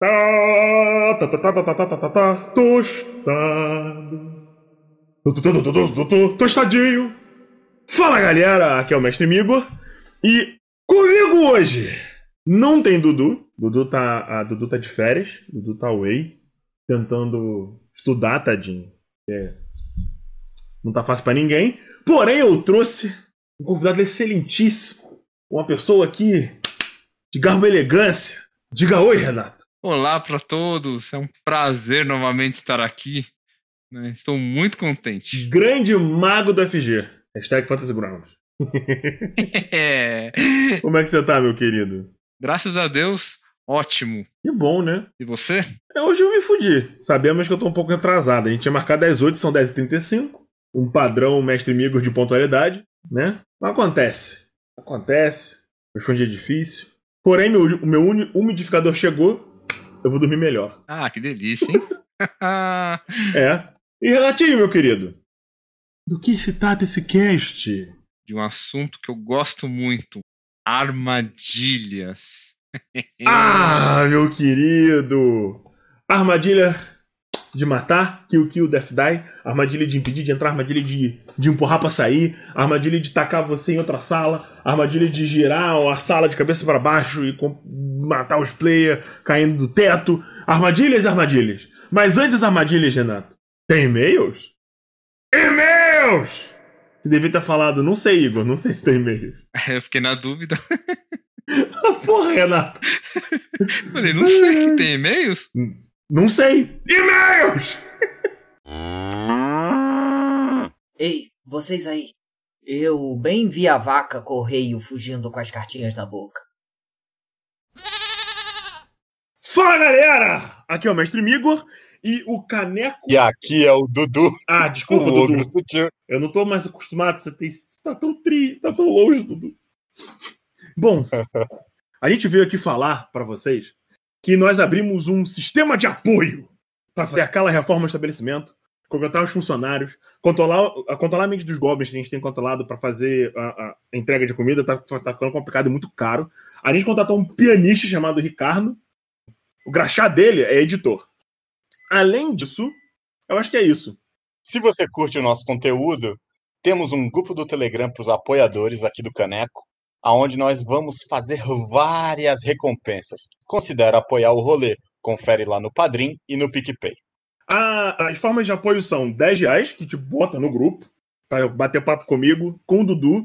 Tá, tá, tá, tá, tá, tá, tá, tá, tá, tostado. Tostadinho. Fala galera, aqui é o Mestre Migor. E comigo hoje não tem Dudu. Dudu tá, a Dudu tá de férias. Dudu tá away. Tentando estudar, tadinho. É, não tá fácil pra ninguém. Porém, eu trouxe um convidado excelentíssimo. Uma pessoa aqui de garbo e elegância. Diga oi, Renato. Olá para todos, é um prazer novamente estar aqui. né? Estou muito contente. Grande mago do FG. Hashtag Fantasy Grounds. É. Como é que você tá, meu querido? Graças a Deus, ótimo. Que bom, né? E você? É, Hoje eu me fudi. Sabemos que eu tô um pouco atrasado. A gente tinha marcado às 8, são 10h35. Um padrão mestre Migor de pontualidade, né? Mas acontece. Acontece. Hoje foi um dia difícil. Porém, meu, o meu umidificador chegou. Eu vou dormir melhor. Ah, que delícia, hein? É. E Renatinho, meu querido? Do que se trata esse cast? De um assunto que eu gosto muito: armadilhas. Ah, meu querido! Armadilha de matar, kill kill, death die, armadilha de impedir de entrar, armadilha de, de empurrar pra sair, armadilha de tacar você em outra sala, armadilha de girar a sala de cabeça pra baixo e com- matar os players caindo do teto. Armadilhas e armadilhas. Mas antes das armadilhas, Renato, tem e-mails? E-mails! Você devia ter falado, não sei, Igor, não sei se tem e-mails. Eu fiquei na dúvida. Porra, Renato! Falei, não sei, tem e-mails? Não sei. E-mails! Ei, vocês aí. Eu bem vi a vaca correio fugindo com as cartinhas na boca. Fala galera! Aqui é o Mestre Migor e o Caneco. E aqui é o Dudu, Ah, o desculpa, ogro Dudu. sutil. Eu não tô mais acostumado. Você, tem... você tá tão tri, tá tão longe, Dudu. Bom, a gente veio aqui falar pra vocês que nós abrimos um sistema de apoio pra fazer aquela reforma do estabelecimento, contratar os funcionários, controlar, controlar a mente dos goblins que a gente tem controlado pra fazer a, a entrega de comida, tá, tá ficando complicado e muito caro. A gente contratou um pianista chamado Ricardo. O graxá dele é editor. Além disso, eu acho que é isso. Se você curte o nosso conteúdo, temos um grupo do Telegram para os apoiadores aqui do Caneco, aonde nós vamos fazer várias recompensas. Considera apoiar o rolê. Confere lá no Padrim e no PicPay. A- as formas de apoio são 10 reais, que te bota no grupo, pra bater papo comigo, com o Dudu,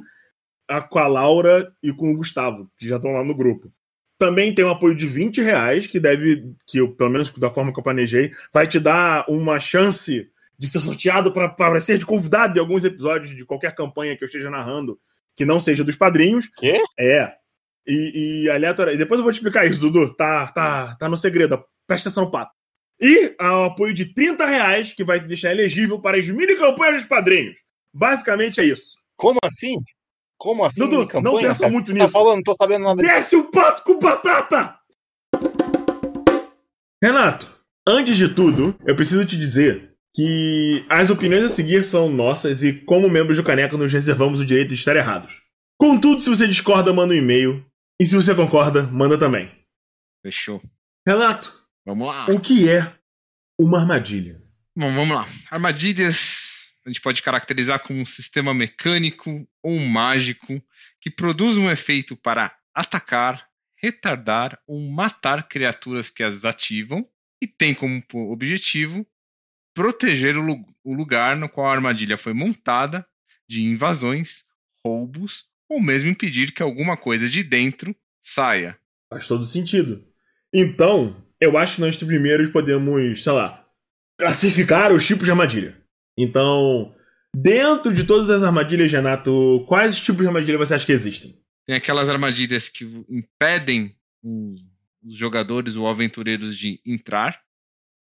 com a Laura e com o Gustavo, que já estão lá no grupo. Também tem um apoio de 20 reais, que deve, que eu, pelo menos da forma que eu planejei, vai te dar uma chance de ser sorteado para ser de convidado em alguns episódios de qualquer campanha que eu esteja narrando, que não seja dos padrinhos. Quê? É. E, e e Depois eu vou te explicar isso, Dudu. Tá, tá, tá no segredo. Presta atenção, pato. E ao apoio de 30 reais, que vai te deixar elegível para as mini campanhas dos padrinhos. Basicamente é isso. Como assim? Como assim? Dudu, campanha, não pensa cara? muito Você nisso. Tá falando, não tô sabendo nada. Desce o pato com batata! Renato, antes de tudo, eu preciso te dizer que as opiniões a seguir são nossas e, como membros do Caneco, nos reservamos o direito de estar errados. Contudo, se você discorda, manda um e-mail. E se você concorda, manda também. Fechou. Renato, Vamos lá. o que é uma armadilha? Bom, vamos lá. Armadilhas a gente pode caracterizar como um sistema mecânico ou mágico que produz um efeito para atacar, retardar ou matar criaturas que as ativam e tem como objetivo proteger o, lu- o lugar no qual a armadilha foi montada de invasões, roubos ou mesmo impedir que alguma coisa de dentro saia. Faz todo sentido. Então, eu acho que nós primeiro podemos, sei lá, classificar os tipos de armadilha. Então, dentro de todas as armadilhas, Renato, quais tipos de armadilha você acha que existem? Tem aquelas armadilhas que impedem os jogadores ou aventureiros de entrar,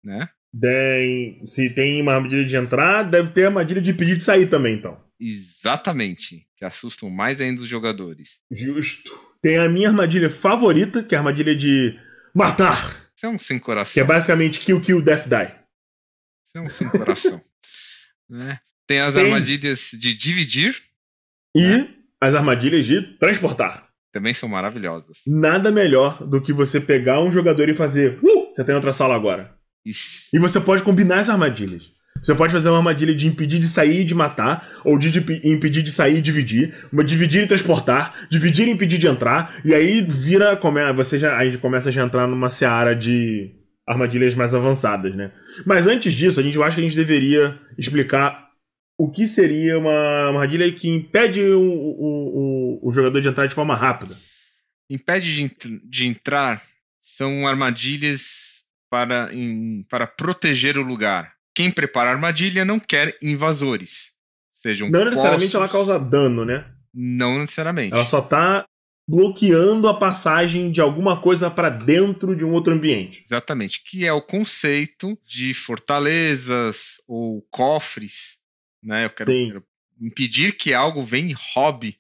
né? Tem, se tem uma armadilha de entrar, deve ter armadilha de pedir de sair também, então. Exatamente. Que assustam mais ainda os jogadores. Justo. Tem a minha armadilha favorita, que é a armadilha de matar. Isso é um sem coração. Que é basicamente kill, kill, death, die. Isso é um sem coração. né? Tem as Tem. armadilhas de dividir, E as armadilhas de transportar. também são maravilhosas. Nada melhor do que você pegar um jogador e fazer. Uh, você tem outra sala agora. E você pode combinar as armadilhas. Você pode fazer uma armadilha de impedir de sair e de matar, ou de, de impedir de sair e dividir, uma dividir e transportar, dividir e impedir de entrar, e aí vira. Come, você já, aí começa a já entrar numa seara de armadilhas mais avançadas, né? Mas antes disso, a gente eu acho que a gente deveria explicar o que seria uma armadilha que impede o, o, o, o jogador de entrar de forma rápida. impede de, de entrar são armadilhas para, em- para proteger o lugar. Quem prepara a armadilha não quer invasores. Sejam Não necessariamente ela causa dano, né? Não necessariamente. Ela só tá bloqueando a passagem de alguma coisa para dentro de um outro ambiente. Exatamente. Que é o conceito de fortalezas ou cofres. Né? Eu quero, quero impedir que algo venha e roube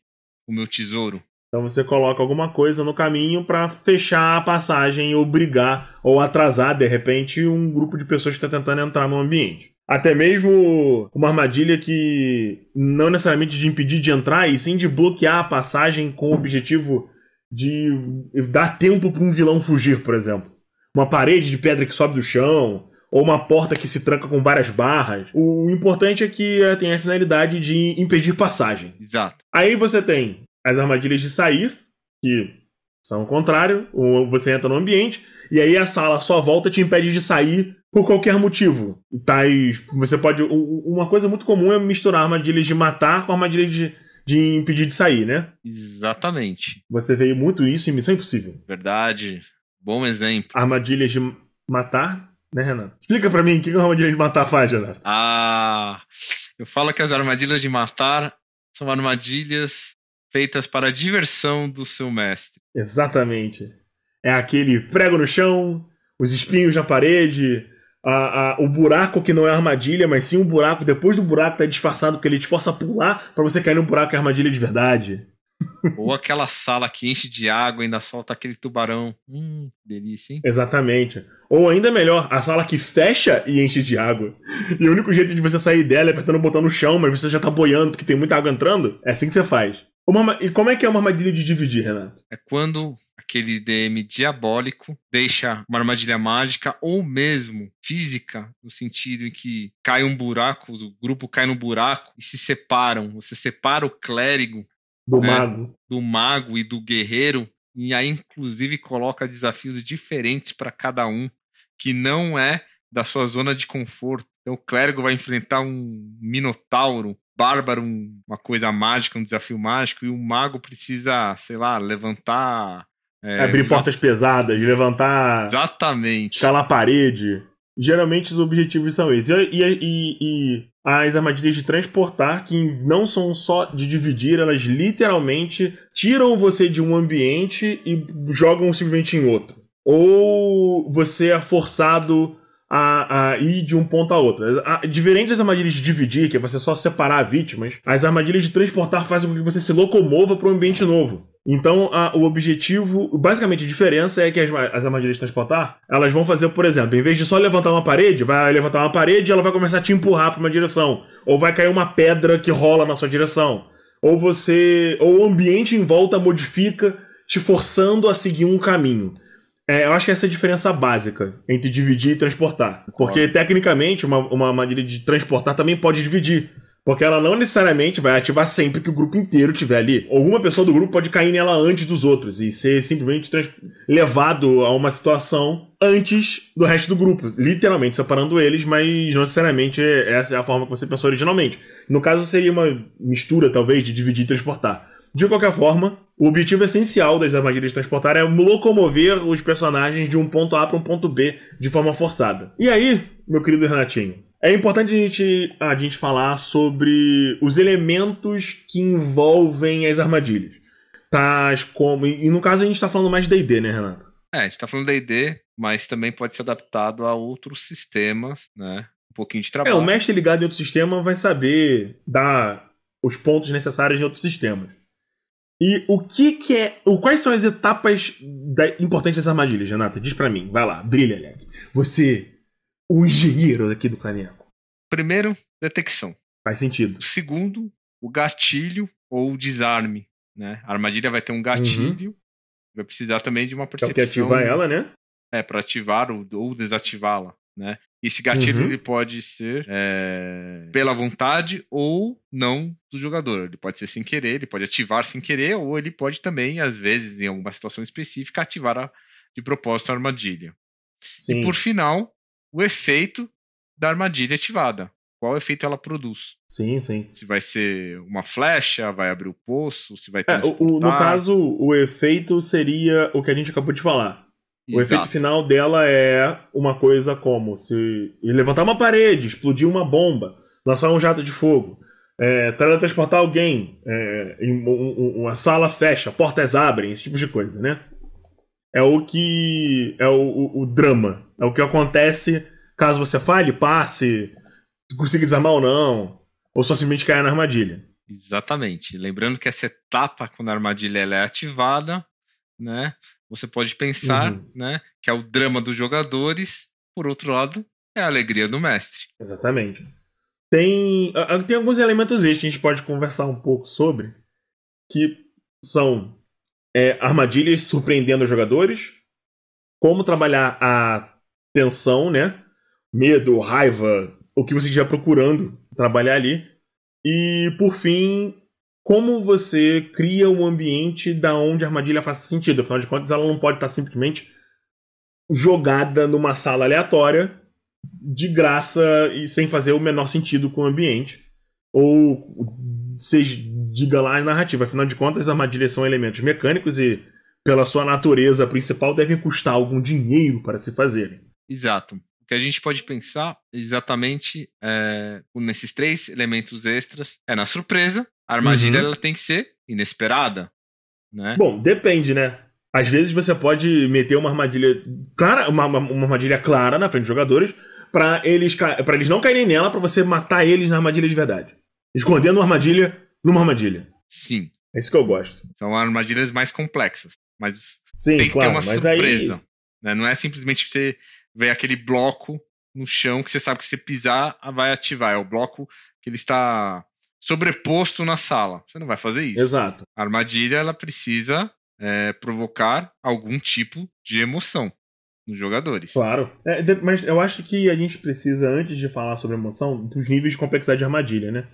o meu tesouro. Então você coloca alguma coisa no caminho para fechar a passagem e obrigar ou atrasar de repente um grupo de pessoas que está tentando entrar no ambiente. Até mesmo uma armadilha que não necessariamente de impedir de entrar, e sim de bloquear a passagem com o objetivo de dar tempo para um vilão fugir, por exemplo. Uma parede de pedra que sobe do chão, ou uma porta que se tranca com várias barras. O importante é que eh, tem a finalidade de impedir passagem. Exato. Aí você tem as armadilhas de sair, que são o contrário. Você entra no ambiente e aí a sala sua volta te impede de sair por qualquer motivo. Tais, você pode. Uma coisa muito comum é misturar armadilhas de matar com armadilhas de, de impedir de sair, né? Exatamente. Você vê muito isso em Missão Impossível. Verdade. Bom exemplo. Armadilhas de matar, né, Renato? Explica pra mim o que que uma armadilha de matar faz, Renato. Ah, eu falo que as armadilhas de matar são armadilhas feitas para a diversão do seu mestre. Exatamente. É aquele prego no chão, os espinhos na parede, a- a- o buraco que não é armadilha, mas sim um buraco. Depois do buraco tá disfarçado porque ele te força a pular pra você cair no buraco que é armadilha de verdade. Ou aquela sala que enche de água e ainda solta aquele tubarão. Hum, delícia, hein? Exatamente. Ou ainda melhor, a sala que fecha e enche de água. E o único jeito de você sair dela é apertando o botão no chão, mas você já tá boiando porque tem muita água entrando. É assim que você faz. Uma e como é que é uma armadilha de dividir, Renato? É quando aquele DM diabólico deixa uma armadilha mágica ou mesmo física, no sentido em que cai um buraco, o grupo cai no buraco e se separam. Você separa o clérigo Do É. mago. do mago e do guerreiro, e aí inclusive coloca desafios diferentes para cada um, que não é da sua zona de conforto. Então o clérigo vai enfrentar um minotauro, bárbaro, um- uma coisa mágica, um desafio mágico, e o mago precisa, sei lá, levantar. é, Abrir portas pesadas, levantar. Exatamente. escalar a parede. Geralmente os objetivos são esses. E, e- e- e as armadilhas de transportar, que não são só de dividir, elas literalmente tiram você de um ambiente e jogam simplesmente em outro. Ou você é forçado a, a ir de um ponto a outro. A- Diferente das armadilhas de dividir, que é você só separar vítimas, as armadilhas de transportar fazem com que você se locomova para um ambiente novo. Então, a- o objetivo, basicamente a diferença é que as, as armadilhas de transportar, elas vão fazer, por exemplo, em vez de só levantar uma parede, vai levantar uma parede e ela vai começar a te empurrar para uma direção. Ou vai cair uma pedra que rola na sua direção. Ou você. Ou o ambiente em volta modifica, te forçando a seguir um caminho. É, eu acho que essa é a diferença básica entre dividir e transportar. Porque, tecnicamente, uma, uma armadilha de transportar também pode dividir. Porque ela não necessariamente vai ativar sempre que o grupo inteiro estiver ali. Alguma pessoa do grupo pode cair nela antes dos outros e ser simplesmente levado a uma situação antes do resto do grupo. Literalmente separando eles, mas não necessariamente essa é a forma que você pensou originalmente. No caso, seria uma mistura, talvez, de dividir e transportar. De qualquer forma, o objetivo essencial das armadilhas de transportar é locomover os personagens de um ponto A para um ponto B de forma forçada. E aí, meu querido Renatinho, é importante a gente, a gente falar sobre os elementos que envolvem as armadilhas. Tais como. E no caso a gente tá falando mais de DD, né, Renato? É, a gente tá falando da ID, mas também pode ser adaptado a outros sistemas, né? Um pouquinho de É, trabalho. o mestre ligado em outro sistema vai saber dar os pontos necessários em outros sistemas. E o que que é. O, quais são as etapas da- importantes das armadilhas, Renata? Diz pra mim. Vai lá, brilha, Alec. Você, o engenheiro aqui do Caneco. Primeiro, detecção. Faz sentido. O segundo, o gatilho ou o desarme, né? A armadilha vai ter um gatilho, vai precisar também de uma é o percepção. que ativar ela, né? É, para ativar ou, ou desativá-la, né? Esse gatilho Uhum. ele pode ser é, pela vontade ou não do jogador. Ele pode ser sem querer, ele pode ativar sem querer, ou ele pode também, às vezes, em alguma situação específica, ativar a- de propósito a armadilha. Sim. E por final, o efeito da armadilha ativada. Qual efeito ela produz? Sim, sim. Se vai ser uma flecha, vai abrir o poço, se vai ter É, um no caso, o efeito seria o que a gente acabou de falar. O Exato. efeito final dela é uma coisa como se levantar uma parede, explodir uma bomba, lançar um jato de fogo, é, teletransportar alguém, é, em um- um- uma sala fecha, portas abrem, esse tipo de coisa, né? É o que. É o, o- o drama. É o que acontece caso você falhe, passe, consiga desarmar ou não, ou só simplesmente caia na armadilha. Exatamente. Lembrando que essa etapa, quando a armadilha é ativada, né? Você pode pensar, Uhum. né? Que é o drama dos jogadores. Por outro lado, é a alegria do mestre. Exatamente. Tem, tem alguns elementos extras que a gente pode conversar um pouco sobre, que são é, armadilhas surpreendendo os jogadores, como trabalhar a tensão, né? Medo, raiva, o que você estiver procurando trabalhar ali. E, por fim, como você cria um ambiente da onde a armadilha faça sentido. Afinal de contas, ela não pode estar simplesmente jogada numa sala aleatória de graça e sem fazer o menor sentido com o ambiente. Ou seja, diga lá a narrativa. Afinal de contas, as armadilhas são elementos mecânicos e, pela sua natureza principal, devem custar algum dinheiro para se fazerem. Exato. Que a gente pode pensar exatamente é, nesses três elementos extras é na surpresa. A armadilha Uhum. ela tem que ser inesperada, né? Bom, depende, né? Às vezes você pode meter uma armadilha clara, uma, uma- armadilha clara na frente dos jogadores para eles, para eles não caírem nela para você matar eles na armadilha de verdade. Escondendo uma armadilha numa armadilha. Sim, É isso que eu gosto. são armadilhas mais complexas, mas Sim, tem que claro, ter uma surpresa. aí né? Não é simplesmente você ver aquele bloco no chão que você sabe que se pisar vai ativar. É o bloco que ele está sobreposto na sala. Você não vai fazer isso. Exato. A armadilha ela precisa é, provocar algum tipo de emoção nos jogadores. Claro. É, mas eu acho que a gente precisa, antes de falar sobre emoção, dos níveis de complexidade de armadilha, né?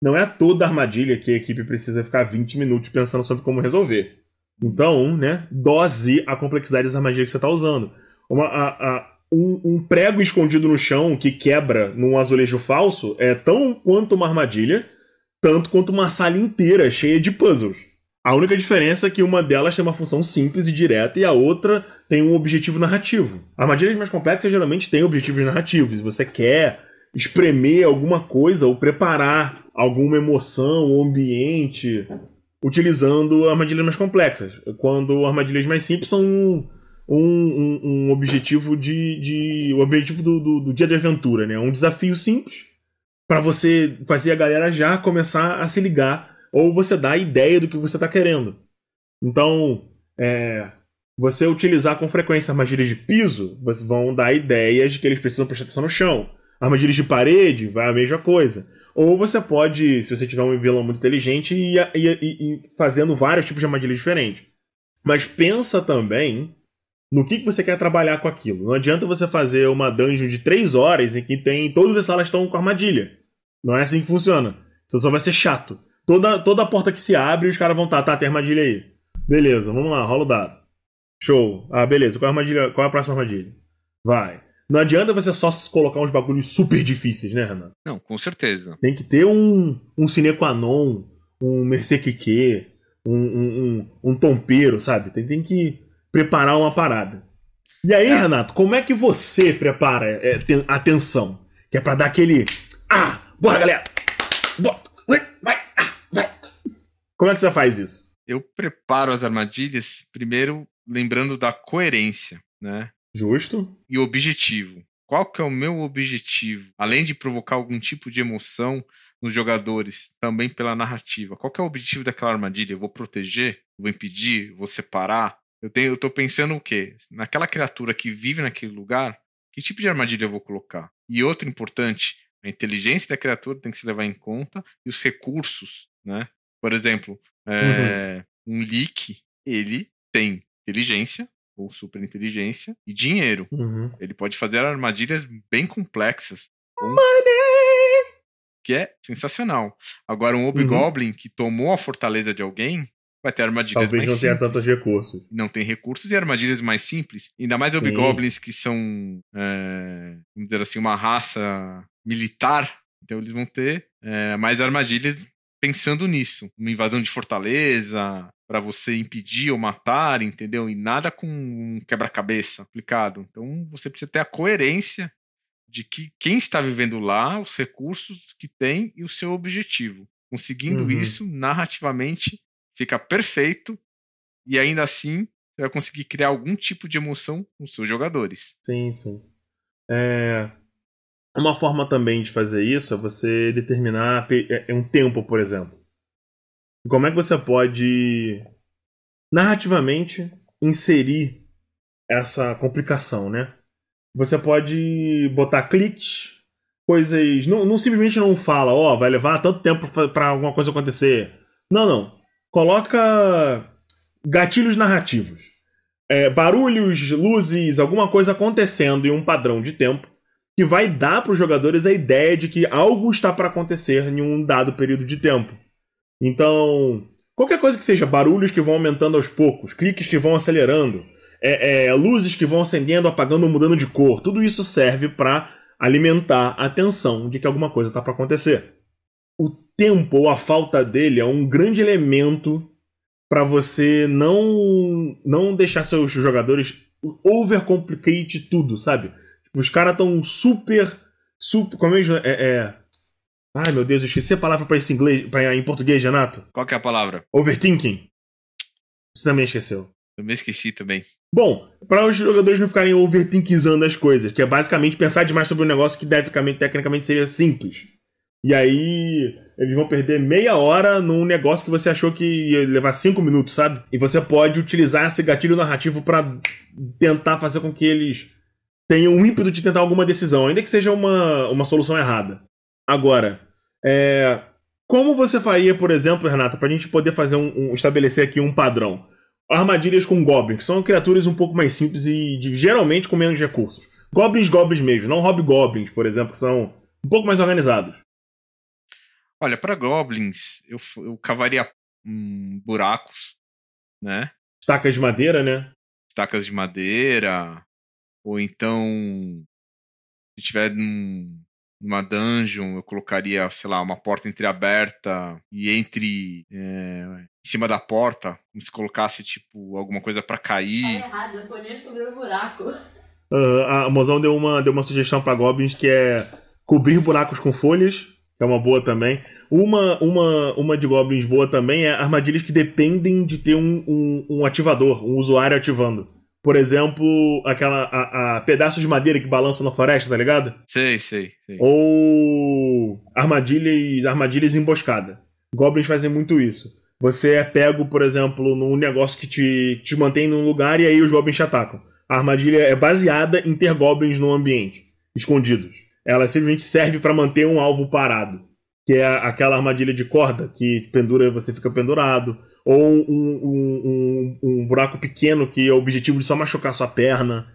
Não é toda armadilha que a equipe precisa ficar 20 minutos pensando sobre como resolver. Então, né, dose a complexidade das armadilhas que você está usando. Uma, a- a- um, um prego escondido no chão que quebra num azulejo falso é tão quanto uma armadilha, tanto quanto uma sala inteira cheia de puzzles. A única diferença é que uma delas tem uma função simples e direta e a outra tem um objetivo narrativo. Armadilhas mais complexas geralmente têm objetivos narrativos. Você quer espremer alguma coisa ou preparar alguma emoção ou ambiente utilizando armadilhas mais complexas. Quando armadilhas mais simples são um, um, objetivo de, de o objetivo do, do, do dia de aventura, né? Um desafio simples para você fazer a galera já começar a se ligar ou você dar a ideia do que você está querendo. Então, é, você utilizar com frequência armadilhas de piso, vocês vão dar ideias de que eles precisam prestar atenção no chão. Armadilhas de parede, vai a mesma coisa. Ou você pode, se você tiver um vilão muito inteligente, ir, ir, ir- ir fazendo vários tipos de armadilhas diferentes. Mas pensa também no que, que você quer trabalhar com aquilo. Não adianta você fazer uma dungeon de 3 horas em que tem todas as salas estão com armadilha. Não é assim que funciona. Isso só vai ser chato. Toda, toda porta que se abre, os caras vão tá, tá, tem armadilha aí. Beleza, vamos lá, rola o dado. Show. Ah, beleza. Qual é a, armadilha, qual é a próxima armadilha? Vai. Não adianta você só colocar uns bagulhos super difíceis, né, Renan? Não, com certeza. Tem que ter um, um sine qua non, um mercequique, um, um, um, um tompeiro, sabe? Tem, tem que preparar uma parada. E aí, Renato, como é que você prepara é, ten- a tensão? Que é pra dar aquele. Ah! Bora, galera! Bora! Vai! Vai! Ah, vai! Como é que você faz isso? Eu preparo as armadilhas primeiro lembrando da coerência, né? Justo. E objetivo. Qual que é o meu objetivo? Além de provocar algum tipo de emoção nos jogadores, também pela narrativa. Qual que é o objetivo daquela armadilha? Eu vou proteger? Vou impedir? Vou separar? Eu, tenho, eu tô pensando o quê? Naquela criatura que vive naquele lugar, que tipo de armadilha eu vou colocar? E outro importante, a inteligência da criatura tem que se levar em conta e os recursos, né? Por exemplo, é, uhum. um leak, ele tem inteligência, ou super inteligência, e dinheiro. Uhum. Ele pode fazer armadilhas bem complexas. Money! Que é sensacional. Agora, um Hobgoblin uhum. que tomou a fortaleza de alguém vai ter armadilhas Talvez mais não simples. tenha tantos recursos. Não tem recursos e armadilhas mais simples. Ainda mais Hobgoblins que são, é, vamos dizer assim, uma raça militar. Então eles vão ter é, mais armadilhas pensando nisso. Uma invasão de fortaleza para você impedir ou matar, entendeu? E nada com um quebra-cabeça aplicado. Então você precisa ter a coerência de que quem está vivendo lá, os recursos que tem e o seu objetivo. Conseguindo uhum. isso narrativamente fica perfeito e ainda assim você vai conseguir criar algum tipo de emoção com seus jogadores. Sim, sim. É... Uma forma também de fazer isso é você determinar é, é um tempo, por exemplo. Como é que você pode narrativamente inserir essa complicação, né? Você pode botar cliques, coisas. Não, não simplesmente não fala, ó, oh, vai levar tanto tempo para alguma coisa acontecer. Não, não. Coloca gatilhos narrativos. É, barulhos, luzes, alguma coisa acontecendo em um padrão de tempo que vai dar para os jogadores a ideia de que algo está para acontecer em um dado período de tempo. Então, qualquer coisa que seja barulhos que vão aumentando aos poucos, cliques que vão acelerando, é, é, luzes que vão acendendo, apagando mudando de cor, tudo isso serve para alimentar a tensão de que alguma coisa está para acontecer. Tempo ou a falta dele é um grande elemento para você não não deixar seus jogadores overcomplicate tudo, sabe? Tipo, os caras tão super super como é, é, é Ai, meu Deus, eu esqueci a palavra para isso em inglês, pra, em português, Renato. Qual que é a palavra? Overthinking. Você também esqueceu. Também esqueci também. Bom, para os jogadores não ficarem overthinkizando as coisas, que é basicamente pensar demais sobre um negócio que tecnicamente, tecnicamente seria simples. E aí eles vão perder meia hora num negócio que você achou que ia levar cinco minutos, sabe? E você pode utilizar esse gatilho narrativo para tentar fazer com que eles tenham um ímpeto de tentar alguma decisão, ainda que seja uma, uma solução errada. Agora, é, como você faria, por exemplo, Renata, para a gente poder fazer um, um, estabelecer aqui um padrão? Armadilhas com goblins, que são criaturas um pouco mais simples e de, geralmente com menos recursos. Goblins, goblins mesmo, não hobgoblins, por exemplo, que são um pouco mais organizados. Olha, para goblins, eu, eu cavaria hum, buracos, né? Estacas de madeira, né? Estacas de madeira, ou então se tiver num, numa dungeon, eu colocaria, sei lá, uma porta entreaberta e entre é, em cima da porta, como se colocasse tipo alguma coisa para cair. Tá errado, eu fui descobrir o buraco. Uh, a Mozão deu uma, deu uma sugestão para goblins que é cobrir buracos com folhas, é uma boa também. Uma, uma, uma de goblins boa também é armadilhas que dependem de ter um, um, um ativador, um usuário ativando. Por exemplo, aquela a, a pedaço de madeira que balança na floresta, tá ligado? Sei, sei, sei. Ou armadilhas, armadilhas emboscada. Goblins fazem muito isso. Você é pego, por exemplo, num negócio que te, te mantém num lugar e aí os goblins te atacam. A armadilha é baseada em ter goblins no ambiente, escondidos. Ela simplesmente serve para manter um alvo parado que é aquela armadilha de corda que pendura você fica pendurado, ou um, um, um, um, buraco pequeno que é o objetivo de só machucar sua perna.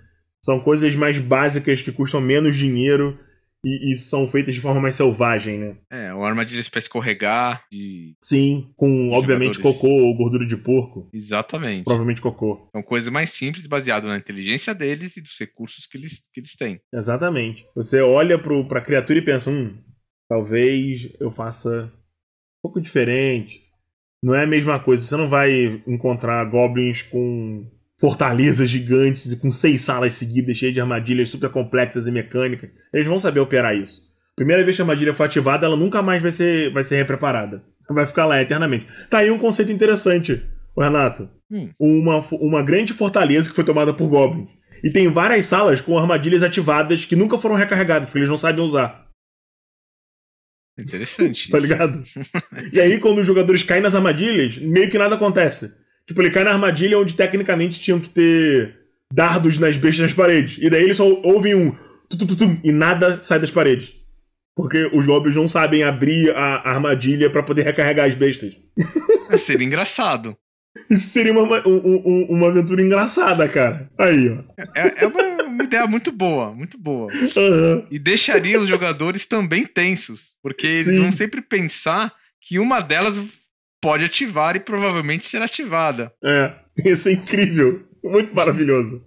São coisas mais básicas que custam menos dinheiro e, e são feitas de forma mais selvagem, né? É, uma armadilha para escorregar. De... Sim, com obviamente jogadores. cocô ou gordura de porco. Exatamente. Provavelmente cocô. São coisas mais simples, baseadas na inteligência deles e dos recursos que eles, que eles têm. Exatamente. Você olha para a criatura e pensa, hum, Talvez eu faça um pouco diferente. Não é a mesma coisa. Você não vai encontrar goblins com fortalezas gigantes e com seis salas seguidas cheias de armadilhas super complexas e mecânicas. Eles vão saber operar isso. Primeira vez que a armadilha for ativada, ela nunca mais vai ser, vai ser repreparada. Vai ficar lá eternamente. Tá aí um conceito interessante. Renato, Hum. uma, uma grande fortaleza que foi tomada por goblins. E tem várias salas com armadilhas ativadas que nunca foram recarregadas, porque eles não sabem usar, Interessante. tá ligado? e aí, quando os jogadores caem nas armadilhas, meio que nada acontece. Tipo, ele cai na armadilha onde tecnicamente tinham que ter dardos nas bestas nas paredes. E daí eles só ouvem um e nada sai das paredes. Porque os goblins não sabem abrir a armadilha pra poder recarregar as bestas. Vai ser engraçado. Isso seria uma, um- um- uma aventura engraçada, cara. Aí, ó. É, é uma, uma ideia muito boa, muito boa. Aham. E deixaria os jogadores também tensos, porque eles Sim. vão sempre pensar que uma delas pode ativar e provavelmente ser ativada. É, isso é incrível. Muito maravilhoso.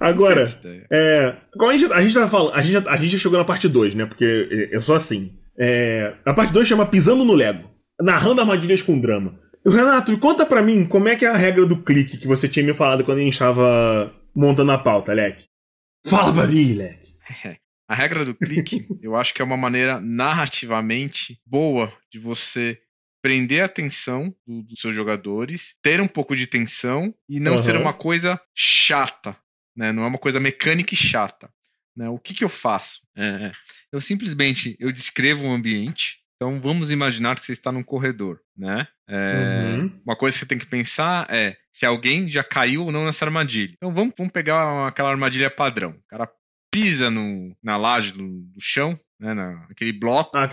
Agora, é, a gente, a gente falando, a gente, já- a gente já chegou na parte 2, né? Porque eu sou assim. É, a parte 2 chama Pisando no Lego, narrando armadilhas com drama. Renato, conta pra mim como é que é a regra do clique que você tinha me falado quando a gente tava montando a pauta, Leque. Fala pra mim, Leque. A regra do clique, eu acho que é uma maneira narrativamente boa de você prender a atenção do- dos seus jogadores, ter um pouco de tensão e não Aham. ser uma coisa chata, né? Não é uma coisa mecânica e chata. Né? O que, que eu faço? É, eu simplesmente eu descrevo o ambiente. Então vamos imaginar que você está num corredor, né? É, Uhum. Uma coisa que você tem que pensar é se alguém já caiu ou não nessa armadilha. Então vamos, vamos pegar aquela armadilha padrão. O cara pisa no, na laje do, do chão, né? Na, naquele bloco. Ah,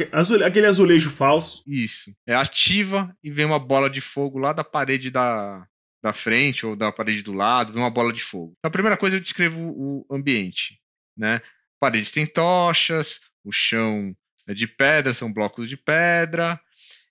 aquele azulejo falso. Isso. É ativa e vem uma bola de fogo lá da parede da, da frente ou da parede do lado, vem uma bola de fogo. Então, a primeira coisa eu descrevo o ambiente, né? Paredes têm tochas, o chão é de pedra, são blocos de pedra,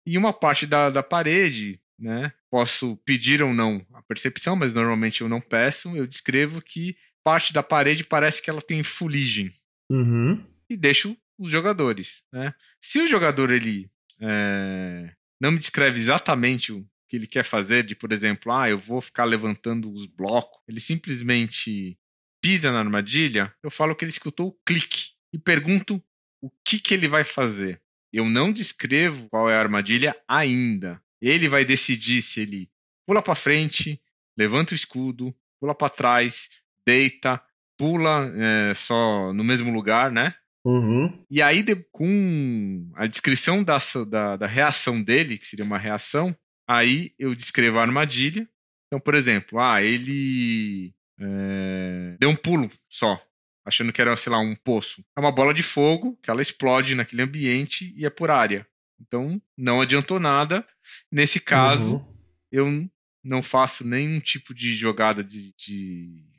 e uma parte da, da parede, né? Posso pedir ou não a percepção, mas normalmente eu não peço. Eu descrevo que parte da parede parece que ela tem fuligem Uhum. e deixo os jogadores, né? Se o jogador ele é, não me descreve exatamente o que ele quer fazer, de por exemplo, ah, eu vou ficar levantando os blocos, ele simplesmente pisa na armadilha, eu falo que ele escutou o clique e pergunto o que que ele vai fazer. Eu não descrevo qual é a armadilha ainda. Ele vai decidir se ele pula para frente, levanta o escudo, pula para trás, deita, pula é, só no mesmo lugar, né? Uhum. E aí, de- com a descrição da, da, da reação dele, que seria uma reação, aí eu descrevo a armadilha. Então, por exemplo, ah, ele é, deu um pulo só, achando que era, sei lá, um poço. É uma bola de fogo que ela explode naquele ambiente e é por área. Então, não adiantou nada. Nesse caso, Uhum. eu não faço nenhum tipo de jogada de. de-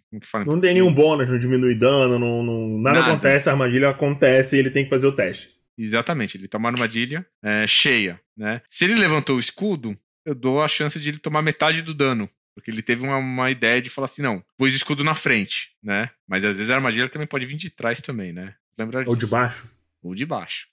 Não tem nenhum bônus, não diminui dano, não, não- nada, Nada. acontece, a armadilha acontece e ele tem que fazer o teste. Exatamente, ele tá uma armadilha é, cheia, né? Se ele levantou o escudo, eu dou a chance de ele tomar metade do dano. Porque ele teve uma, uma ideia de falar assim, não, pôs o escudo na frente, né? Mas às vezes a armadilha também pode vir de trás também, né? Lembra Ou de baixo, Ou de baixo.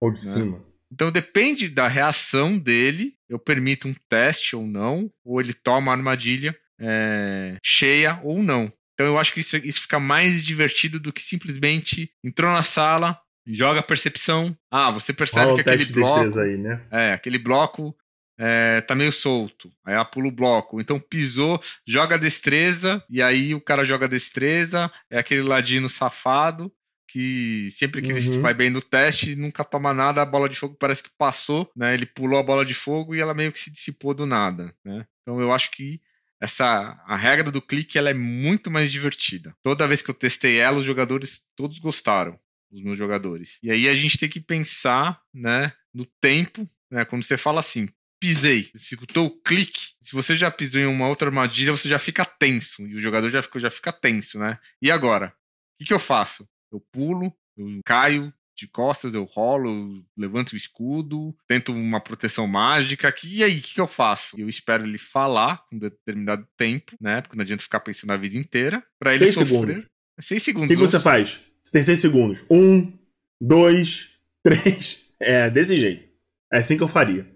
ou de Né? cima. Então depende da reação dele, eu permito um teste ou não, ou ele toma a armadilha é, cheia ou não. Então eu acho que isso, isso fica mais divertido do que simplesmente entrou na sala, joga a percepção. Ah, você percebe Rola que aquele bloco. destreza aí, né? É, aquele bloco é, tá meio solto. Aí ela pula o bloco. Então pisou, joga a destreza, e aí o cara joga a destreza, é aquele ladino safado. Que sempre que ele Uhum. vai bem no teste, nunca toma nada, a bola de fogo parece que passou, né? Ele pulou a bola de fogo e ela meio que se dissipou do nada, né? Então eu acho que essa a regra do clique ela é muito mais divertida. Toda vez que eu testei ela, os jogadores todos gostaram, os meus jogadores. E aí a gente tem que pensar, né, no tempo, né, quando você fala assim, pisei, você escutou o clique. Se você já pisou em uma outra armadilha, você já fica tenso e o jogador já fica, já fica tenso, né? E agora, o que, que eu faço? Eu pulo, eu caio de costas, eu rolo, levanto o escudo, tento uma proteção mágica. que- E aí, o que, que eu faço? Eu espero ele falar um determinado tempo, né? Porque não adianta ficar pensando a vida inteira. Pra ele Seis sofrer. segundos. Seis O segundos. que, que você eu- faz? Você tem seis segundos. Um, dois, três. É, desse jeito. É assim que eu faria.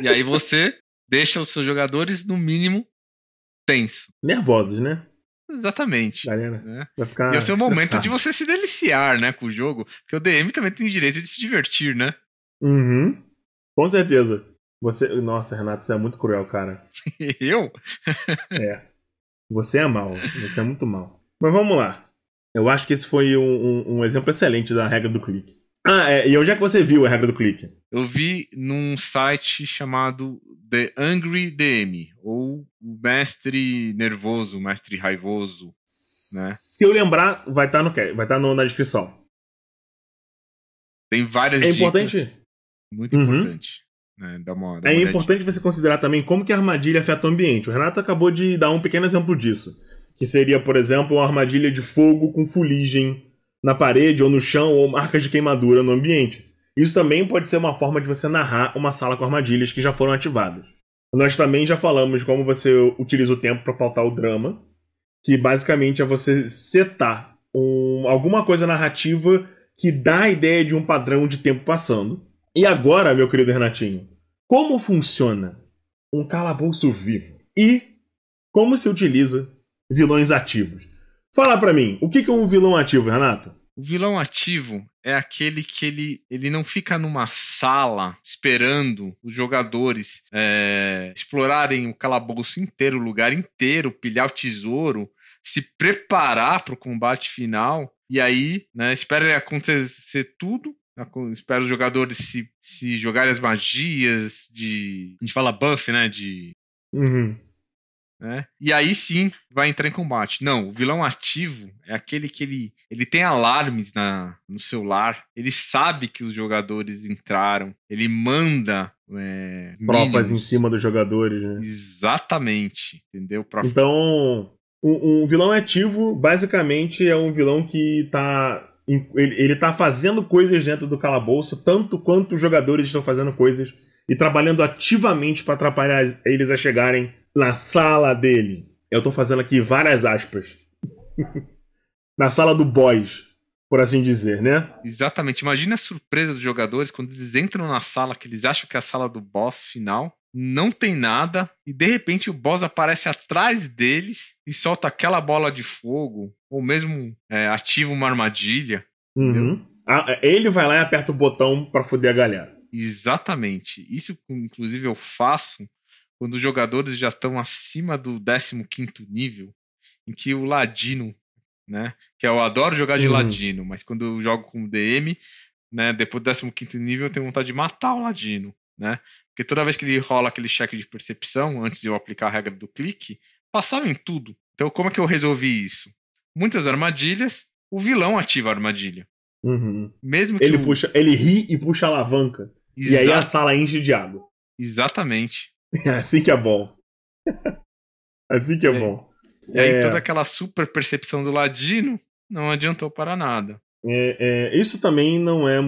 E aí você deixa os seus jogadores, no mínimo, tenso. Nervosos, né? Exatamente. Galera, né? vai ficar. E é o seu momento de você se deliciar, né, com o jogo. Porque o DM também tem o direito de se divertir, né? Uhum. Com certeza. Você. Nossa, Renato, você é muito cruel, cara. Eu? É. Você é mal. Você é muito mal. Mas vamos lá. Eu acho que esse foi um, um- um exemplo excelente da regra do clique. Ah, é, e onde é que você viu a regra do clique? Eu vi num site chamado The Angry DM, ou o Mestre Nervoso, Mestre Raivoso. Né? Se eu lembrar, vai estar no, ca- vai estar no- na descrição. Tem várias É dicas. importante. Muito Uhum. importante. né? Dá uma, dá É importante você considerar também como que a armadilha afeta o ambiente. O Renato acabou de dar um pequeno exemplo disso. Que seria, por exemplo, uma armadilha de fogo com fuligem na parede ou no chão ou marcas de queimadura no ambiente. Isso também pode ser uma forma de você narrar uma sala com armadilhas que já foram ativadas. Nós também já falamos de como você utiliza o tempo para pautar o drama, que basicamente é você setar um- alguma coisa narrativa que dá a ideia de um padrão de tempo passando. E agora, meu querido Renatinho, como funciona um calabouço vivo? E como se utiliza vilões ativos? Fala pra mim, o que é um vilão ativo, Renato? O vilão ativo é aquele que ele, ele não fica numa sala esperando os jogadores é, explorarem o calabouço inteiro, o lugar inteiro, pilhar o tesouro, se preparar para o combate final e aí né, espera acontecer tudo. aco- Espera os jogadores se, se jogarem as magias de. A gente fala buff, né? De Uhum. Né? E aí sim vai entrar em combate. Não, o vilão ativo é aquele que ele, ele tem alarmes na, no celular, ele sabe que os jogadores entraram, ele manda é, Tropas em cima dos jogadores, né? Exatamente, entendeu? Pra... Então, um, um vilão ativo, basicamente, é um vilão que tá. Ele, ele tá fazendo coisas dentro do calabouço, tanto quanto os jogadores estão fazendo coisas e trabalhando ativamente para atrapalhar eles a chegarem na sala dele. Eu tô fazendo aqui várias aspas. na sala do boss, por assim dizer, né? Exatamente. Imagina a surpresa dos jogadores quando eles entram na sala que eles acham que é a sala do boss final. Não tem nada, e de repente o boss aparece atrás deles e solta aquela bola de fogo, ou mesmo é, ativa uma armadilha. Uhum. Ah, Ele vai lá e aperta o botão pra foder a galera. Exatamente. Isso, inclusive, eu faço quando os jogadores já estão acima do 15 nível, em que o Ladino, né? Que eu adoro jogar de Uhum. Ladino, mas quando eu jogo com o DM, né? Depois do 15 nível, eu tenho vontade de matar o Ladino, né? Porque toda vez que ele rola aquele cheque de percepção, antes de eu aplicar a regra do clique, passava em tudo. Então, como é que eu resolvi isso? Muitas armadilhas, o vilão ativa a armadilha. Uhum. Mesmo que Ele, o... puxa, ele ri e puxa a alavanca. E aí a sala enche de água. Exatamente. É assim que é bom. assim que é, É. bom. E aí É. toda aquela super percepção do Ladino não adiantou para nada. É, é, isso também não é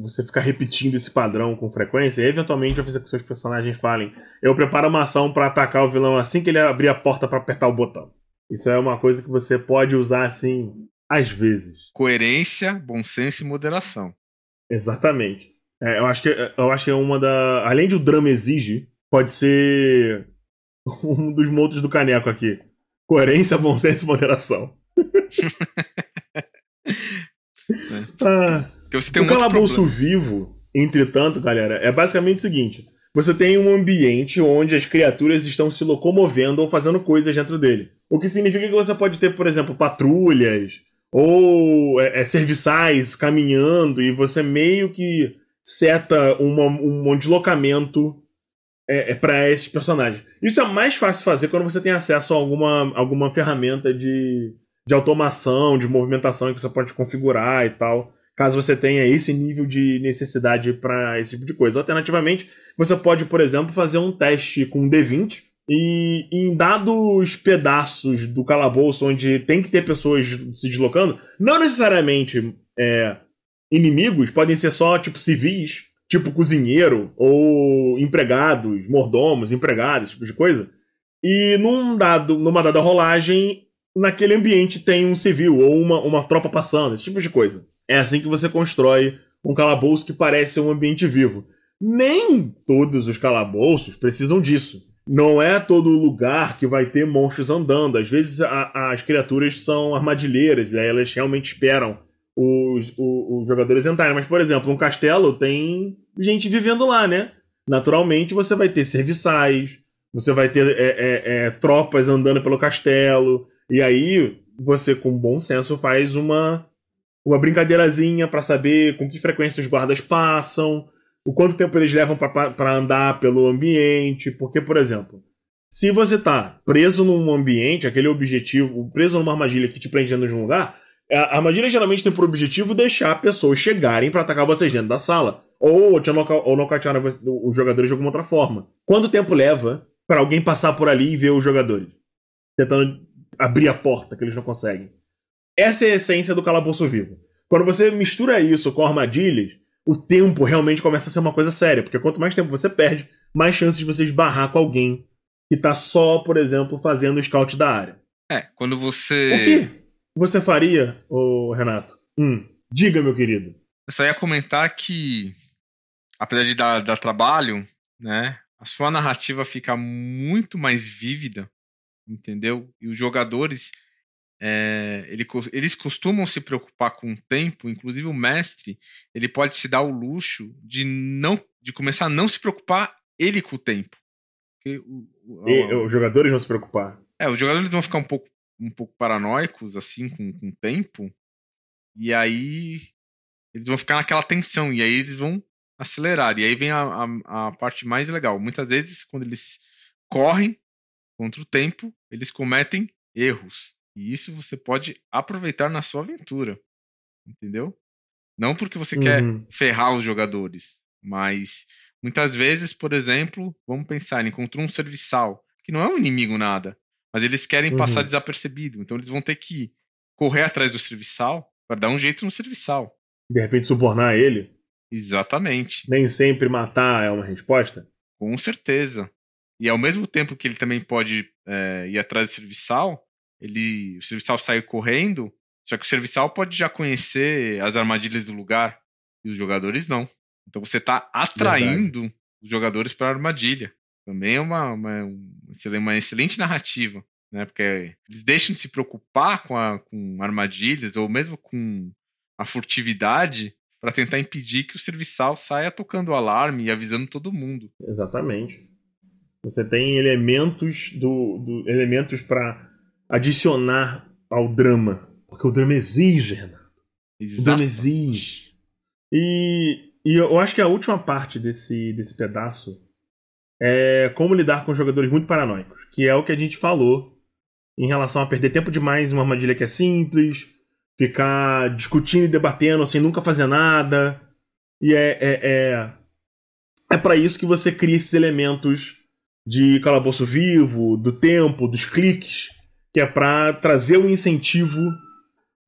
você ficar repetindo esse padrão com frequência. E eventualmente vai fazer com que seus personagens falem: Eu preparo uma ação pra atacar o vilão assim que ele abrir a porta pra apertar o botão. Isso é uma coisa que você pode usar assim, às vezes. Coerência, bom senso e moderação. Exatamente. É, eu, acho que, eu acho que é uma da. Além de o drama exige, pode ser um dos motos do caneco aqui. Coerência, bom senso e moderação. ah, você tem um o calabouço problema. vivo, entretanto, galera, é basicamente o seguinte: você tem um ambiente onde as criaturas estão se locomovendo ou fazendo coisas dentro dele. O que significa que você pode ter, por exemplo, patrulhas ou é, é, serviçais caminhando e você meio que seta uma- um deslocamento é, para esses personagens. Isso é mais fácil fazer quando você tem acesso a alguma, alguma ferramenta de, de automação, de movimentação que você pode configurar e tal caso você tenha esse nível de necessidade para esse tipo de coisa. Alternativamente, você pode, por exemplo, fazer um teste com um D20 e em dados pedaços do calabouço onde tem que ter pessoas se deslocando, não necessariamente é, inimigos, podem ser só tipo civis, tipo cozinheiro ou empregados, mordomos, empregados, tipo de coisa. E num dado, numa dada rolagem, naquele ambiente tem um civil ou uma, uma tropa passando, esse tipo de coisa. É assim que você constrói um calabouço que parece um ambiente vivo. Nem todos os calabouços precisam disso. Não é todo lugar que vai ter monstros andando. Às vezes a- as criaturas são armadilheiras, e elas realmente esperam os, o- os jogadores entrarem. Mas, por exemplo, um castelo tem gente vivendo lá, né? naturalmente você vai ter serviçais, você vai ter é, é, é, tropas andando pelo castelo, e aí você, com bom senso, faz uma, uma brincadeirazinha para saber com que frequência os guardas passam, o quanto tempo eles levam para andar pelo ambiente, porque, por exemplo, se você tá preso num ambiente, aquele objetivo, preso numa armadilha que te prende dentro de um lugar, a armadilha geralmente tem por objetivo deixar pessoas chegarem para atacar vocês dentro da sala. Ou, te ou nocautear os jogadores de alguma outra forma. Quanto tempo leva para alguém passar por ali e ver os jogadores? Tentando abrir a porta que eles não conseguem. Essa é a essência do calabouço vivo. Quando você mistura isso com armadilhas, o tempo realmente começa a ser uma coisa séria. Porque quanto mais tempo você perde, mais chances de você esbarrar com alguém que tá só, por exemplo, fazendo o scout da área. É, quando você. O que você faria, ô Renato? Hum, diga, meu querido. Eu só ia comentar que, apesar de dar, dar trabalho, né? A sua narrativa fica muito mais vívida, entendeu? E os jogadores. É, ele, eles costumam se preocupar com o tempo, inclusive o mestre, ele pode se dar o luxo de não de começar a não se preocupar ele com o tempo. O, o, e, os jogadores vão se preocupar. É, os jogadores vão ficar um pouco, um pouco paranoicos, assim, com, com o tempo. E aí eles vão ficar naquela tensão. E aí eles vão acelerar. E aí vem a, a, a parte mais legal. Muitas vezes, quando eles correm contra o tempo, eles cometem erros. E isso você pode aproveitar na sua aventura. Entendeu? Não porque você uhum. quer ferrar os jogadores, mas Muitas vezes, por exemplo, vamos pensar, ele encontrou um serviçal, que não é um inimigo nada, mas eles querem uhum. passar desapercebido. Então eles vão ter que correr atrás do serviçal para dar um jeito no serviçal. De repente subornar ele? Exatamente. Nem sempre matar é uma resposta? Com certeza. E ao mesmo tempo que ele também pode é, ir atrás do serviçal, ele, o serviçal sai correndo, só que o serviçal pode já conhecer as armadilhas do lugar e os jogadores não. Então você está atraindo Verdade. os jogadores para a armadilha. Também é uma, uma, uma excelente narrativa, né? Porque eles deixam de se preocupar com, a, com armadilhas ou mesmo com a furtividade para tentar impedir que o serviçal saia tocando o alarme e avisando todo mundo. Exatamente. Você tem elementos do, do elementos para adicionar ao drama, porque o drama exige, Renato. Exato. O drama exige. E e eu acho que a última parte desse, desse pedaço é como lidar com jogadores muito paranoicos, que é o que a gente falou em relação a perder tempo demais em uma armadilha que é simples, ficar discutindo e debatendo sem nunca fazer nada. E é. É, é, é para isso que você cria esses elementos de calabouço vivo, do tempo, dos cliques, que é para trazer o incentivo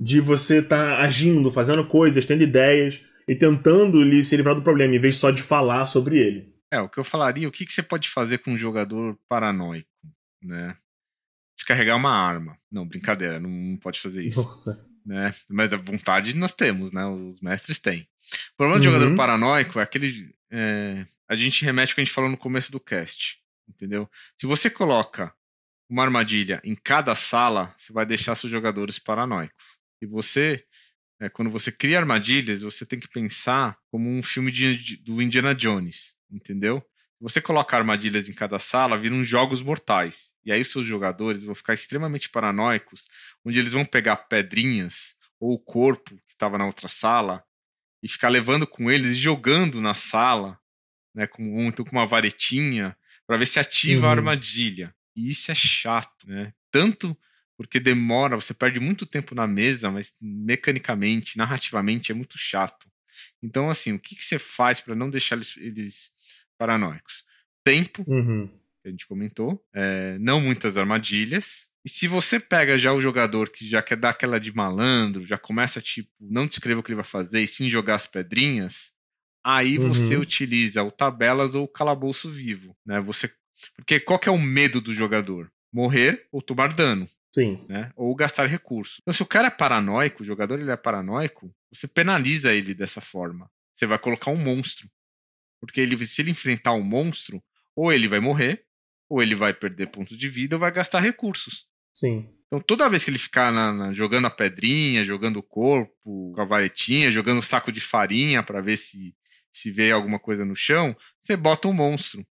de você estar tá agindo, fazendo coisas, tendo ideias e tentando se livrar do problema, em vez só de falar sobre ele. É, o que eu falaria, o que, que você pode fazer com um jogador paranoico, né? Descarregar uma arma. Não, brincadeira, não pode fazer isso. Nossa. Né? Mas a vontade nós temos, né? Os mestres têm. O problema uhum. jogador paranoico é aquele. É, a gente remete ao que a gente falou no começo do cast. Entendeu? Se você coloca uma armadilha em cada sala, você vai deixar seus jogadores paranoicos. E você é, quando você cria armadilhas, você tem que pensar como um filme de, do Indiana Jones, entendeu? Você coloca armadilhas em cada sala, viram jogos mortais. E aí os seus jogadores vão ficar extremamente paranoicos, onde eles vão pegar pedrinhas ou o corpo que estava na outra sala e ficar levando com eles e jogando na sala, né, com, então, com uma varetinha, para ver se ativa uhum. a armadilha. E isso é chato, né? Tanto porque demora, você perde muito tempo na mesa, mas mecanicamente, narrativamente é muito chato. Então, assim, o que, que você faz para não deixar eles, eles paranoicos? Tempo, uhum. que a gente comentou, é, não muitas armadilhas. E se você pega já o jogador que já quer dar aquela de malandro, já começa, tipo, não descrever o que ele vai fazer e sim jogar as pedrinhas, aí uhum. você utiliza o tabelas ou o calabouço vivo, né? Você porque qual que é o medo do jogador? Morrer ou tomar dano. Sim. Né? Ou gastar recurso. Então, se o cara é paranoico, o jogador ele é paranoico, você penaliza ele dessa forma. Você vai colocar um monstro. Porque ele, se ele enfrentar um monstro, ou ele vai morrer, ou ele vai perder pontos de vida, ou vai gastar recursos. Sim. Então, toda vez que ele ficar na, na, jogando a pedrinha, jogando o corpo, com a varetinha, jogando o saco de farinha para ver se se vê alguma coisa no chão, você bota um monstro.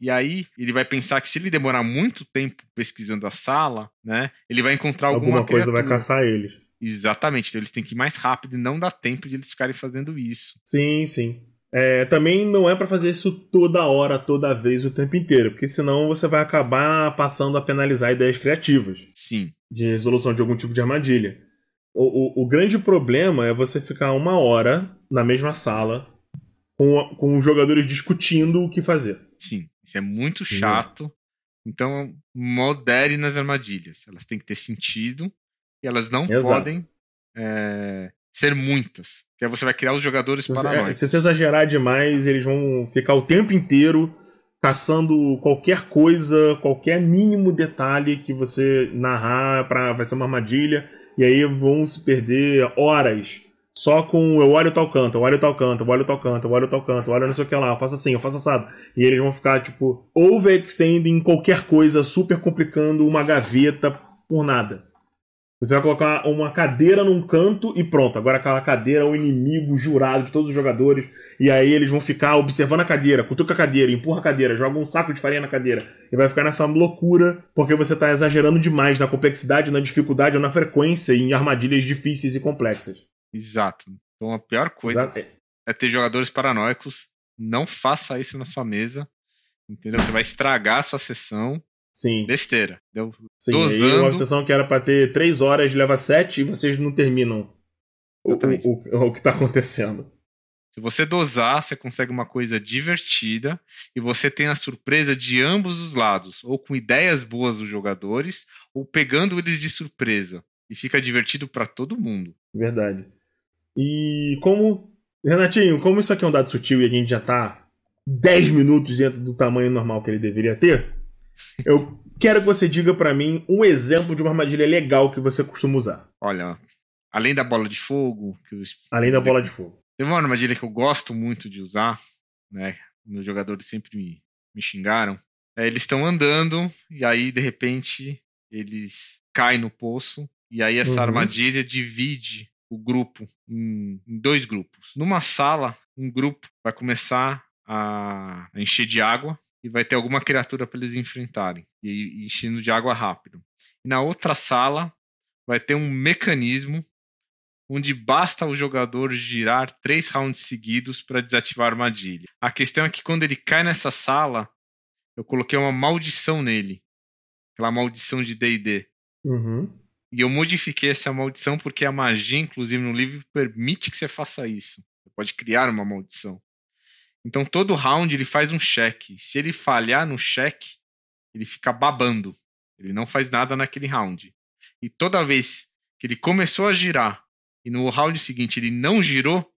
E aí ele vai pensar que se ele demorar muito tempo pesquisando a sala, né, ele vai encontrar alguma, Alguma coisa vai caçar eles. Exatamente, então eles têm que ir mais rápido e não dá tempo de eles ficarem fazendo isso. Sim, sim. É, também não é pra fazer isso toda hora, toda vez, o tempo inteiro, porque senão você vai acabar passando a penalizar ideias criativas Sim, de resolução de algum tipo de armadilha. O, o, o grande problema é você ficar uma hora na mesma sala com, com os jogadores discutindo o que fazer. sim. Isso é muito chato. Então, modere nas armadilhas. Elas têm que ter sentido e elas não Exato. podem é, ser muitas. Porque aí você vai criar os jogadores Se você, é, paranoicos. se você exagerar demais, eles vão ficar o tempo inteiro caçando qualquer coisa, qualquer mínimo detalhe que você narrar para vai ser uma armadilha, e aí vão se perder horas só com eu olho tal canto, eu olho tal canto, eu olho tal canto, eu olho tal canto, eu olho não sei o que lá, eu faço assim, eu faço assado. E eles vão ficar, tipo, overextending qualquer coisa, super complicando uma gaveta por nada. Você vai colocar uma cadeira num canto e pronto. Agora aquela cadeira é o inimigo jurado de todos os jogadores. E aí eles vão ficar observando a cadeira, cutuca a cadeira, empurra a cadeira, joga um saco de farinha na cadeira. E vai ficar nessa loucura porque você tá exagerando demais na complexidade, na dificuldade ou na frequência em armadilhas difíceis e complexas. Exato. Então a pior coisa Exato? É, é ter jogadores paranoicos. Não faça isso na sua mesa. Entendeu? Você vai estragar a sua sessão. Sim, Besteira. Entendeu? sim. E aí dosando. uma sessão que era pra ter três horas leva sete e vocês não terminam o, o, o, o que tá acontecendo. Se você dosar, você consegue uma coisa divertida e você tem a surpresa de ambos os lados, ou com ideias boas dos jogadores, ou pegando eles de surpresa. E fica divertido pra todo mundo. Verdade. E como. Renatinho, como isso aqui é um dado sutil e a gente já tá 10 minutos dentro do tamanho normal que ele deveria ter, eu quero que você diga pra mim um exemplo de uma armadilha legal que você costuma usar. Olha, além da bola de fogo, que eu Além da bola de fogo. Tem uma armadilha que eu gosto muito de usar, né? Meus jogadores sempre me, me xingaram. É, eles estão andando e aí, de repente, eles caem no poço. E aí essa Uhum. armadilha divide o grupo em, em dois grupos. Numa sala, um grupo vai começar a encher de água e vai ter alguma criatura para eles enfrentarem. E, enchendo de água rápido. E na outra sala vai ter um mecanismo onde basta o jogador girar três rounds seguidos para desativar a armadilha. A questão é que quando ele cai nessa sala, eu coloquei uma maldição nele. Aquela maldição de D&D. Uhum. E eu modifiquei essa maldição porque a magia, inclusive no livro, permite que você faça isso. Você pode criar uma maldição. Então todo round ele faz um cheque. Se ele falhar no cheque, ele fica babando. Ele não faz nada naquele round. E toda vez que ele começou a girar e no round seguinte ele não girou,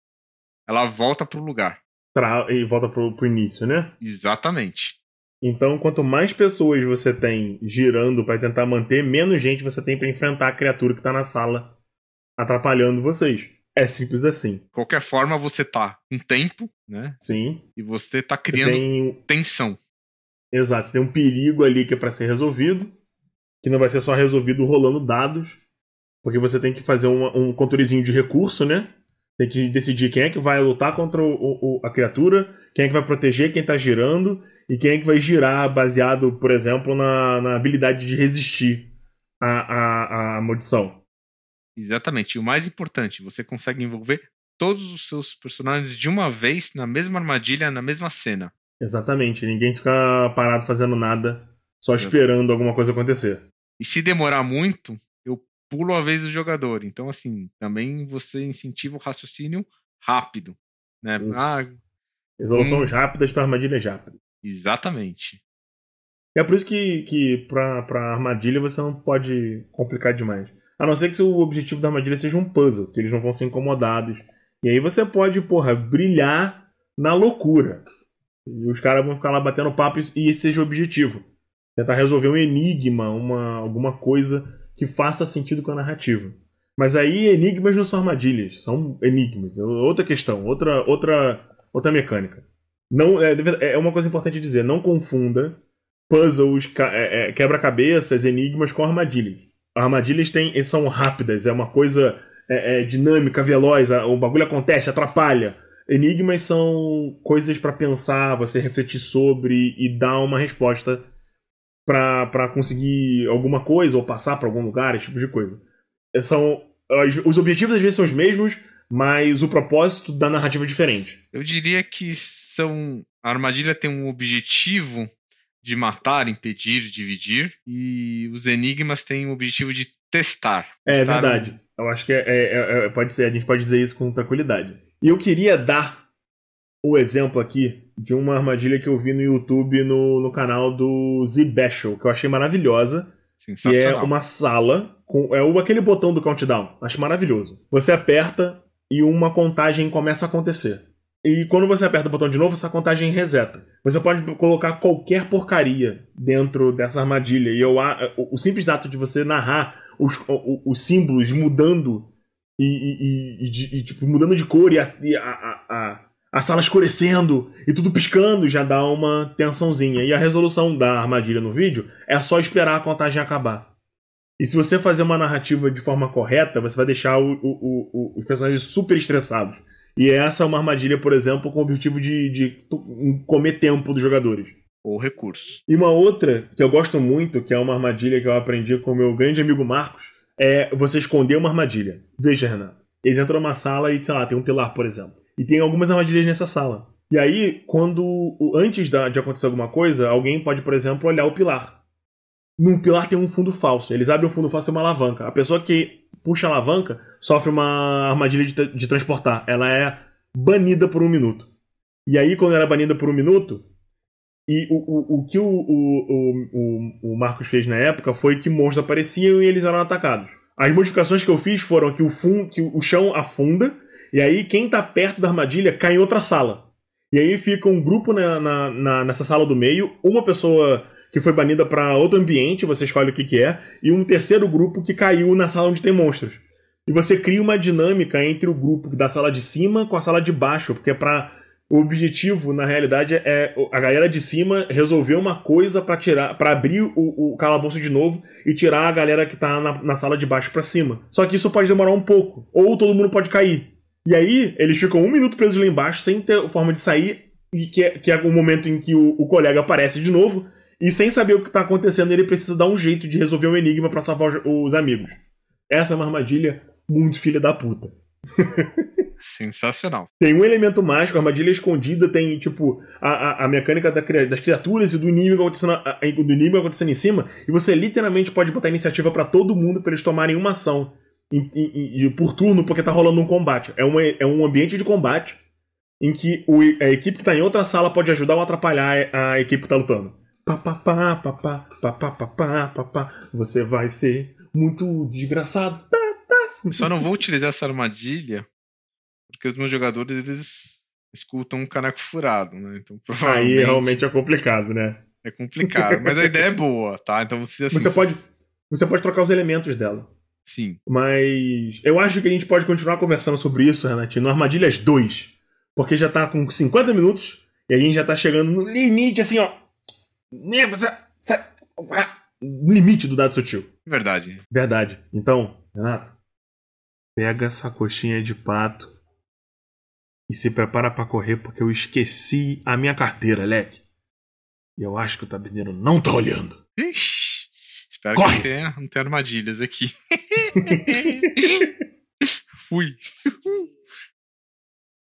ela volta pro lugar. Tra- E volta pro, pro início, né? Exatamente. Então, quanto mais pessoas você tem girando pra tentar manter, menos gente você tem pra enfrentar a criatura que tá na sala atrapalhando vocês. É simples assim. De qualquer forma, você tá com tempo, né? Sim. E você tá Você criando tem tensão. Exato, você tem um perigo ali que é pra ser resolvido, que não vai ser só resolvido rolando dados, porque você tem que fazer uma- um controlezinho de recurso, né? Tem que decidir quem é que vai lutar contra o- o- o- a criatura, quem é que vai proteger quem tá girando, e quem é que vai girar baseado, por exemplo, na, na habilidade de resistir à, à, à maldição. Exatamente. E o mais importante, você consegue envolver todos os seus personagens de uma vez na mesma armadilha, na mesma cena. Exatamente, ninguém fica parado fazendo nada, só esperando alguma coisa acontecer. E se demorar muito, eu pulo a vez do jogador. Então, assim, também você incentiva o raciocínio rápido. Né? Isso. Ah, Resoluções rápidas para armadilhas rápidas. exatamente. É por isso que, que pra armadilha você não pode complicar demais. A não ser que o objetivo da armadilha seja um puzzle, que eles não vão ser incomodados. E aí você pode, porra, brilhar na loucura. E os caras vão ficar lá batendo papo e esse seja o objetivo. Tentar resolver um enigma, uma, alguma coisa que faça sentido com a narrativa. Mas aí enigmas não são armadilhas, são enigmas. É outra questão, outra, outra, outra mecânica. Não, é, é uma coisa importante dizer, não confunda puzzles, é, é, quebra-cabeças, enigmas com armadilhas. Armadilhas têm, são rápidas, é uma coisa é, é, dinâmica, veloz, o bagulho acontece, atrapalha. Enigmas são coisas pra pensar, você refletir sobre e dar uma resposta pra conseguir alguma coisa ou passar pra algum lugar, esse tipo de coisa. É, São, os objetivos às vezes são os mesmos, mas o propósito da narrativa é diferente. Eu diria que são. A armadilha tem um objetivo de matar, impedir, dividir, e os enigmas têm o objetivo de testar. É verdade. Eu acho que é, é- é- pode ser, a gente pode dizer isso com tranquilidade. E eu queria dar o exemplo aqui de uma armadilha que eu vi no YouTube no, no canal do Z-Bashel, que eu achei maravilhosa. Que é uma sala com é o, aquele botão do countdown. Acho maravilhoso. Você aperta e uma contagem começa a acontecer. E quando você aperta o botão de novo, essa contagem reseta. Você pode colocar qualquer porcaria dentro dessa armadilha. E eu, o, o simples ato de você narrar os, os símbolos mudando e, e- e- e tipo, mudando de cor e, a, a- a- a- sala escurecendo e tudo piscando já dá uma tensãozinha. E a resolução da armadilha no vídeo é só esperar a contagem acabar. E se você fazer uma narrativa de forma correta, você vai deixar o- o- o- os personagens super estressados. E essa é uma armadilha, por exemplo, com o objetivo de, de comer tempo dos jogadores. Ou recursos. E uma outra que eu gosto muito, que é uma armadilha que eu aprendi com o meu grande amigo Marcos, é você esconder uma armadilha. Veja, Renato. Eles entram numa sala e, sei lá, tem um pilar, por exemplo. E tem algumas armadilhas nessa sala. E aí, quando. Antes de acontecer alguma coisa, alguém pode, por exemplo, olhar o pilar. Num pilar tem um fundo falso. Eles abrem um fundo falso e uma alavanca. A pessoa que puxa a alavanca sofre uma armadilha de, de transportar. Ela é banida por um minuto. E aí, quando ela é banida por um minuto, e o, o, o que o, o, o, o Marcos fez na época foi que monstros apareciam e eles eram atacados. As modificações que eu fiz foram que o, fun, que o chão afunda, e aí quem tá perto da armadilha cai em outra sala. E aí fica um grupo na, na, na- nessa sala do meio, uma pessoa que foi banida para outro ambiente, você escolhe o que, que é, e um terceiro grupo que caiu na sala onde tem monstros. E você cria uma dinâmica entre o grupo da sala de cima com a sala de baixo, porque é pra. O objetivo, na realidade, é a galera de cima resolver uma coisa pra tirar, para abrir o, o calabouço de novo e tirar a galera que tá na, na sala de baixo pra cima. Só que isso pode demorar um pouco, ou todo mundo pode cair. E aí, eles ficam um minuto presos lá embaixo sem ter forma de sair, e que é, que é o momento em que o, o colega aparece de novo, e sem saber o que tá acontecendo, ele precisa dar um jeito de resolver um enigma pra salvar os, os amigos. Essa é uma armadilha muito filha da puta. Sensacional. Tem um elemento mágico, a armadilha escondida, tem, tipo, a, a, a mecânica da das criaturas e do inimigo, acontecendo, a- do inimigo acontecendo em cima, e você literalmente pode botar iniciativa pra todo mundo pra eles tomarem uma ação em- em- em- por turno, porque tá rolando um combate. É, uma, é um ambiente de combate em que o- a equipe que tá em outra sala pode ajudar ou atrapalhar a, a equipe que tá lutando papapá, papá, papá, papá, você vai ser muito desgraçado. Só não vou utilizar essa armadilha, porque os meus jogadores, eles escutam um caneco furado, né? Então, provavelmente... Aí realmente é complicado, né? É complicado, mas a ideia é boa, tá? Então você... Assim, você, pode, você pode trocar os elementos dela. Sim. Mas eu acho que a gente pode continuar conversando sobre isso, Renatinho, no Armadilhas 2. Porque já tá com 50 minutos e a gente já tá chegando no limite, assim, ó né, você- limite do dado sutil. Verdade. Verdade. Então, Renato, pega essa coxinha de pato e se prepara pra correr porque eu esqueci a minha carteira, Leque. E eu acho que o taberneiro não tá olhando. Ixi, espero Corre! que tenha, não tenha armadilhas aqui. Fui.